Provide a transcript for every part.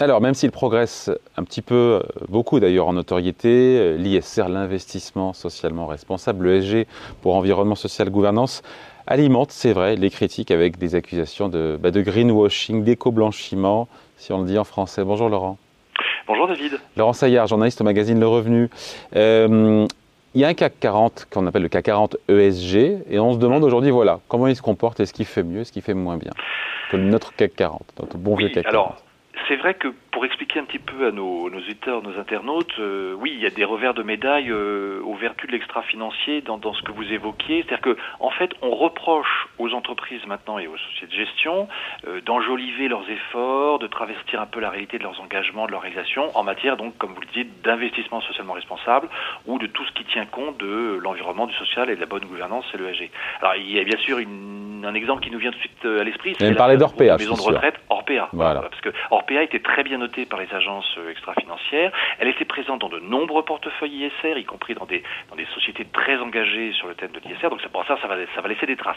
Alors, même s'il progresse un petit peu, beaucoup d'ailleurs en notoriété, l'ISR, l'investissement socialement responsable, l'ESG pour environnement social gouvernance, alimente, c'est vrai, les critiques avec des accusations de, bah, de greenwashing, d'éco-blanchiment, si on le dit en français. Bonjour Laurent. Bonjour David. Laurent Saillard, journaliste au magazine Le Revenu. Euh, il y a un CAC 40 qu'on appelle le CAC 40 ESG et on se demande aujourd'hui, voilà, comment il se comporte, est-ce qu'il fait mieux, est-ce qu'il fait moins bien que notre CAC 40, notre bon vieux CAC 40 c'est vrai que pour expliquer un petit peu à nos, nos auditeurs, nos internautes, euh, oui, il y a des revers de médaille euh, aux vertus de l'extra-financier dans, dans, ce que vous évoquiez. C'est-à-dire que, en fait, on reproche aux entreprises maintenant et aux sociétés de gestion euh, d'enjoliver leurs efforts, de travestir un peu la réalité de leurs engagements, de leur réalisation, en matière, donc, comme vous le disiez, d'investissement socialement responsable ou de tout ce qui tient compte de l'environnement, du social et de la bonne gouvernance, c'est l'ESG. Alors, il y a bien sûr une, un exemple qui nous vient tout de suite à l'esprit. C'est la maison de retraite Orpea. Voilà. Parce que Orpea était très bien notée par les agences euh, extra-financières. Elle était présente dans de nombreux portefeuilles ISR, y compris dans des, dans des sociétés très engagées sur le thème de l'ISR. Donc c'est pour ça, ça va, ça va laisser des traces.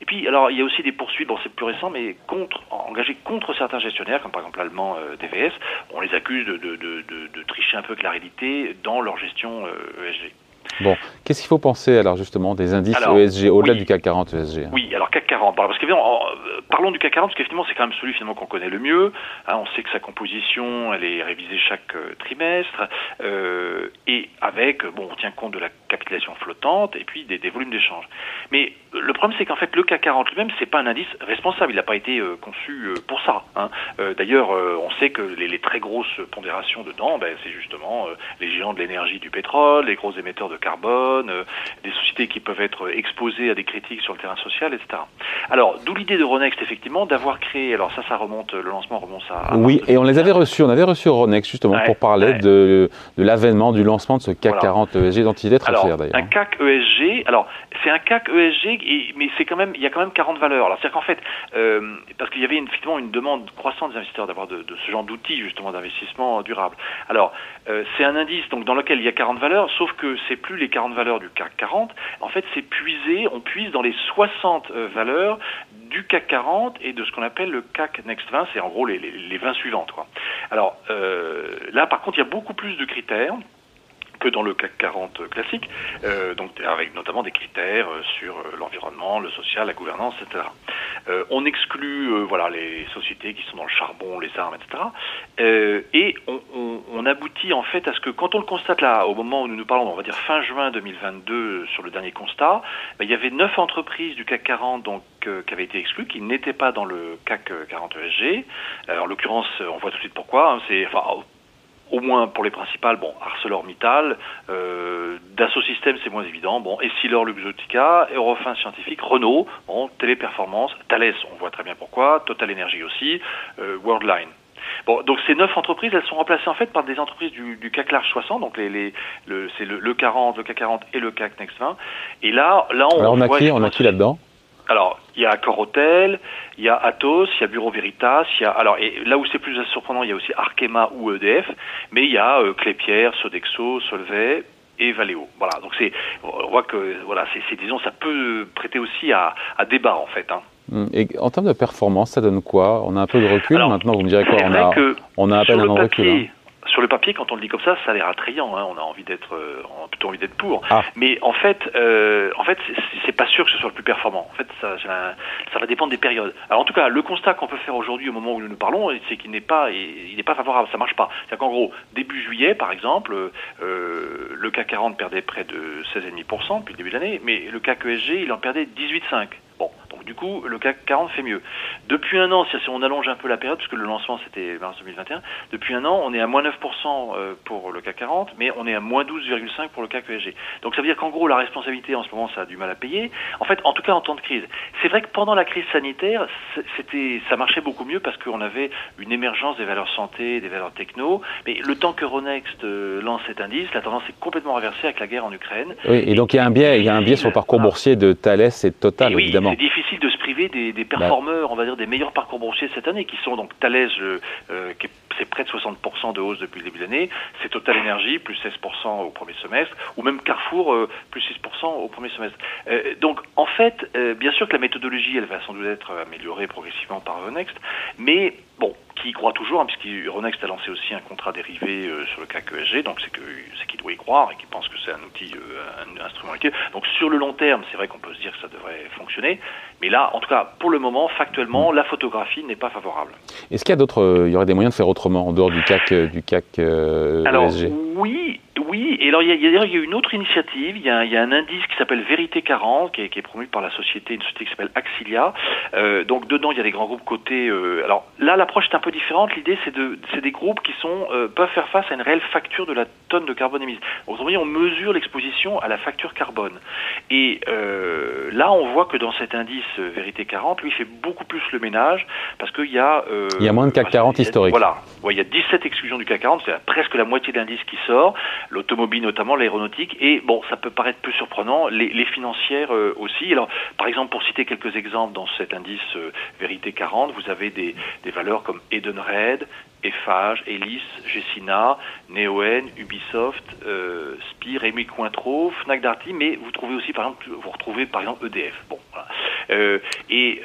Et puis, alors, il y a aussi des poursuites, bon, c'est plus récent, mais contre, engagées contre certains gestionnaires, comme par exemple l'allemand euh, DVS. On les accuse de, de, de, de, tricher un peu avec la réalité dans leur gestion ESG. Bon, qu'est-ce qu'il faut penser alors justement des indices ESG au-delà du CAC 40 ESG hein? Oui, alors CAC 40, parce que euh, parlons du CAC 40 parce qu'effectivement c'est quand même celui finalement qu'on connaît le mieux. Hein, on sait que sa composition, elle est révisée chaque euh, trimestre euh, et avec, bon, on tient compte de la capitalisation flottante et puis des, volumes d'échange. Mais le problème c'est qu'en fait le CAC 40 lui-même c'est pas un indice responsable, il n'a pas été conçu pour ça. Hein. D'ailleurs, on sait que les, les, très grosses pondérations dedans, ben, c'est justement les géants de l'énergie, du pétrole, les gros émetteurs de carbone, euh, des sociétés qui peuvent être exposées à des critiques sur le terrain social, etc. Alors, d'où l'idée de Ronext, effectivement, d'avoir créé, alors ça, ça remonte, le lancement remonte à... oui, et on les avait reçus, on avait reçu Ronext justement pour parler de, de l'avènement, du lancement de ce CAC 40 ESG dont il est très fier d'ailleurs. Un CAC ESG, alors c'est un CAC ESG, mais c'est quand même, il y a quand même 40 valeurs. Alors c'est-à-dire qu'en fait, euh, parce qu'il y avait effectivement une demande croissante des investisseurs d'avoir de, ce genre d'outils justement d'investissement durable. Alors euh, c'est un indice donc dans lequel il y a 40 valeurs, sauf que c'est plus les 40 valeurs du CAC 40. En fait, c'est puisé, on puise dans les 60 euh, valeurs du CAC 40 et de ce qu'on appelle le CAC Next 20, c'est en gros les, les, 20 suivantes. Alors là, par contre, il y a beaucoup plus de critères que dans le CAC 40 classique, euh, donc avec notamment des critères euh, sur euh, l'environnement, le social, la gouvernance, etc. on exclut voilà les sociétés qui sont dans le charbon, les armes, etc. et on, aboutit en fait à ce que quand on le constate là, au moment où nous nous parlons, on va dire fin juin 2022 sur le dernier constat, ben, il y avait neuf entreprises du CAC 40 donc qui avaient été exclues, qui n'étaient pas dans le CAC 40 ESG. en l'occurrence, on voit tout de suite pourquoi. Hein, c'est enfin au moins pour les principales, bon, ArcelorMittal, euh, Dassault Systèmes, c'est moins évident, bon, Essilor Luxottica, Eurofin Scientifique, Renault, bon, Téléperformance, Thales, on voit très bien pourquoi, Total Energy aussi, euh, Worldline. Bon, donc ces neuf entreprises, elles sont remplacées en fait par des entreprises du, du CAC large 60, donc les, les le, c'est le, le, 40, le CAC 40 et le CAC Next 20. Et là, là on, Alors on a qui, on a qui là-dedans? Il y a Accor Hotel, il y a Atos, il y a Bureau Veritas, il y a alors et là où c'est plus surprenant, il y a aussi Arkema ou EDF, mais il y a euh, Clépierre, Sodexo, Solvay et Valeo. Voilà, donc c'est on voit que voilà, c'est disons ça peut prêter aussi à, à débat en fait. Hein. Hum, et en termes de performance, ça donne quoi? On a un peu de recul maintenant. Vous me direz quoi On a, on a à peine un recul. Hein sur le papier, quand on le dit comme ça, ça a l'air attrayant. Hein. On a envie d'être, euh, plutôt envie d'être pour. Ah. Mais en fait, euh, en fait, c'est pas sûr que ce soit le plus performant. En fait, ça, ça va dépendre des périodes. Alors en tout cas, le constat qu'on peut faire aujourd'hui, au moment où nous nous parlons, c'est qu'il n'est pas, il n'est pas favorable. Ça marche pas. C'est-à-dire qu'en gros, début juillet, par exemple, euh, le CAC 40 perdait près de 16,5% depuis le début de l'année, mais le CAC ESG, il en perdait 18,5%. Du coup, le CAC 40 fait mieux. Depuis un an, si on allonge un peu la période, puisque le lancement c'était mars 2021, depuis un an, on est à moins 9% euh, pour le CAC 40, mais on est à moins 12,5% pour le CAC ESG. Donc ça veut dire qu'en gros, la responsabilité en ce moment, ça a du mal à payer. En fait, en tout cas en temps de crise. C'est vrai que pendant la crise sanitaire, c'était, ça marchait beaucoup mieux parce qu'on avait une émergence des valeurs santé, des valeurs techno, mais le temps que Ronext euh, lance cet indice, la tendance est complètement renversée avec la guerre en Ukraine. Oui, et, donc il y a un biais, il y a un biais sur le parcours boursier de Thales et de Total, évidemment c'est difficile de se priver des, des bah. performeurs, on va dire des meilleurs parcours boursiers cette année, qui sont donc Thales, euh, euh c'est près de 60% de hausse depuis le début de l'année, c'est Total Energy, plus 16% au premier semestre, ou même Carrefour, euh, plus 6% au premier semestre. Euh, donc en fait, bien sûr que la méthodologie, elle va sans doute être améliorée progressivement par Next, mais qui y croit toujours, hein, puisque Euronext a lancé aussi un contrat dérivé sur le CAC ESG, donc c'est qu'il doit y croire et qu'il pense que c'est un outil, un, instrument utile. Donc sur le long terme, c'est vrai qu'on peut se dire que ça devrait fonctionner, mais là, en tout cas, pour le moment, factuellement, la photographie n'est pas favorable. Est-ce qu'il y a d'autres, il y aurait des moyens de faire autrement en dehors du CAC, du CAC ESG Oui, oui, et alors il y a, il y a une autre initiative, il y a, il y a un indice qui s'appelle Vérité 40, qui est, qui est, promu par la société, une société qui s'appelle Axilia. Euh, donc dedans, il y a des grands groupes cotés. Euh, alors là, l'approche est un peu différente. L'idée, c'est de, c'est des groupes qui sont euh, peuvent faire face à une réelle facture de la tonne de carbone émise. Autrement dit, on mesure l'exposition à la facture carbone. Et euh, là, on voit que dans cet indice euh, Vérité 40, lui, il fait beaucoup plus le ménage parce qu'il y a... Euh, il y a moins de CAC 40 historique. Voilà. Ouais, il y a 17 exclusions du CAC 40, c'est presque la moitié de l'indice qui sort, l'automobile notamment, l'aéronautique, et bon, ça peut paraître plus surprenant, les, financières euh, aussi. Alors, par exemple, pour citer quelques exemples dans cet indice euh, Vérité 40, vous avez des, des valeurs comme Edenred, Eiffage, Elis, Gessina, Neoen, Ubisoft, euh, Spire, Rémi Cointreau, Fnac Darty, mais vous trouvez aussi, par exemple, vous retrouvez par exemple EDF. Bon, voilà. euh, et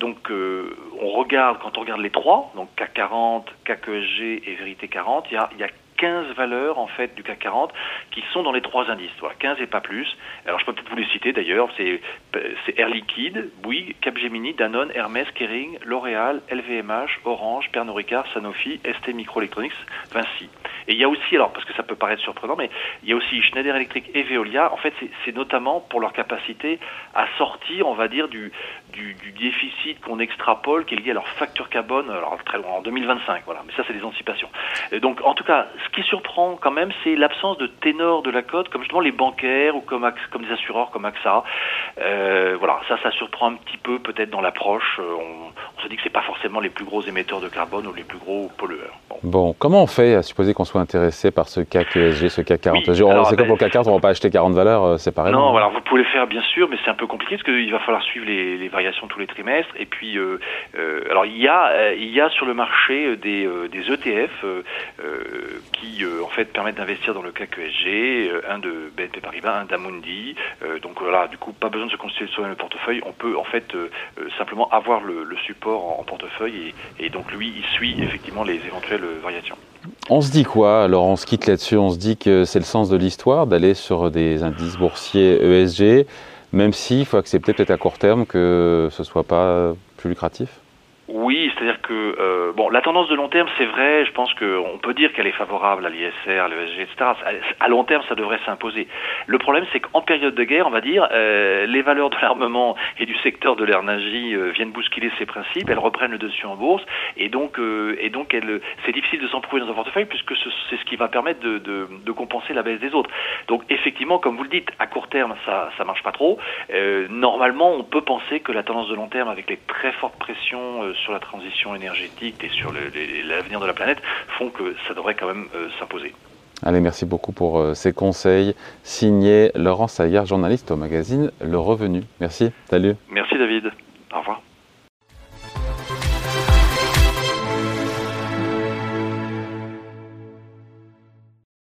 donc, on regarde, quand on regarde les trois, donc CAC 40, CAC et Vérité 40, il y a, il y a 15 valeurs en fait du CAC 40 qui sont dans les trois indices, voilà, 15 et pas plus. Alors je peux vous les citer d'ailleurs, c'est Air Liquide, Bouygues, Capgemini, Danone, Hermès, Kering, L'Oréal, LVMH, Orange, Pernod Ricard, Sanofi, ST Microelectronics, Vinci. Et il y a aussi, alors parce que ça peut paraître surprenant, mais il y a aussi Schneider Electric et Veolia. En fait, c'est notamment pour leur capacité à sortir, on va dire, du, du, déficit qu'on extrapole, qui est lié à leur facture carbone, alors très loin, en 2025. Voilà, mais ça, c'est des anticipations. Donc, en tout cas, ce qui surprend quand même, c'est l'absence de ténor de la cote, comme justement les bancaires ou comme, comme des assureurs comme AXA. Euh, voilà, ça, ça surprend un petit peu peut-être dans l'approche. On, on, se dit que c'est pas forcément les plus gros émetteurs de carbone ou les plus gros pollueurs. Bon, bon comment on fait à supposer qu'on soit intéressé par ce CAC ESG, ce CAC 40 oui, C'est comme ben, pour le CAC 40, on va pas acheter 40 valeurs séparément. Non, voilà, vous pouvez le faire bien sûr, mais c'est un peu compliqué parce qu'il va falloir suivre les, les, variations tous les trimestres. Et puis, euh, euh, alors il y a, euh, il y a sur le marché des, des ETF qui en fait permettent d'investir dans le CAC ESG, un de BNP Paribas, un d'Amundi. donc voilà, du coup, pas besoin de se constituer soi-même le portefeuille. On peut en fait simplement avoir le, le support en, portefeuille et, et, donc lui, il suit effectivement les éventuelles variations. On se dit quoi Alors on se quitte là-dessus, on se dit que c'est le sens de l'histoire d'aller sur des indices boursiers ESG, même s'il faut accepter peut-être à court terme que ce soit pas plus lucratif? Oui, c'est-à-dire que euh, bon, la tendance de long terme, c'est vrai. Je pense qu'on peut dire qu'elle est favorable à l'ISR, à l'ESG, etc. À long terme, ça devrait s'imposer. Le problème, c'est qu'en période de guerre, on va dire, euh, les valeurs de l'armement et du secteur de l'énergie euh, viennent bousculer ces principes. Elles reprennent le dessus en bourse, et donc, euh, et donc, c'est difficile de s'en prouver dans un portefeuille puisque c'est ce qui va permettre de, de, compenser la baisse des autres. Donc, effectivement, comme vous le dites, à court terme, ça, ça marche pas trop. Normalement, on peut penser que la tendance de long terme, avec les très fortes pressions sur la transition énergétique et sur l'avenir de la planète font que ça devrait quand même euh, s'imposer. Allez, merci beaucoup pour euh, ces conseils. Signé Laurent Saillard, journaliste au magazine Le Revenu. Merci, salut. Merci David, au revoir.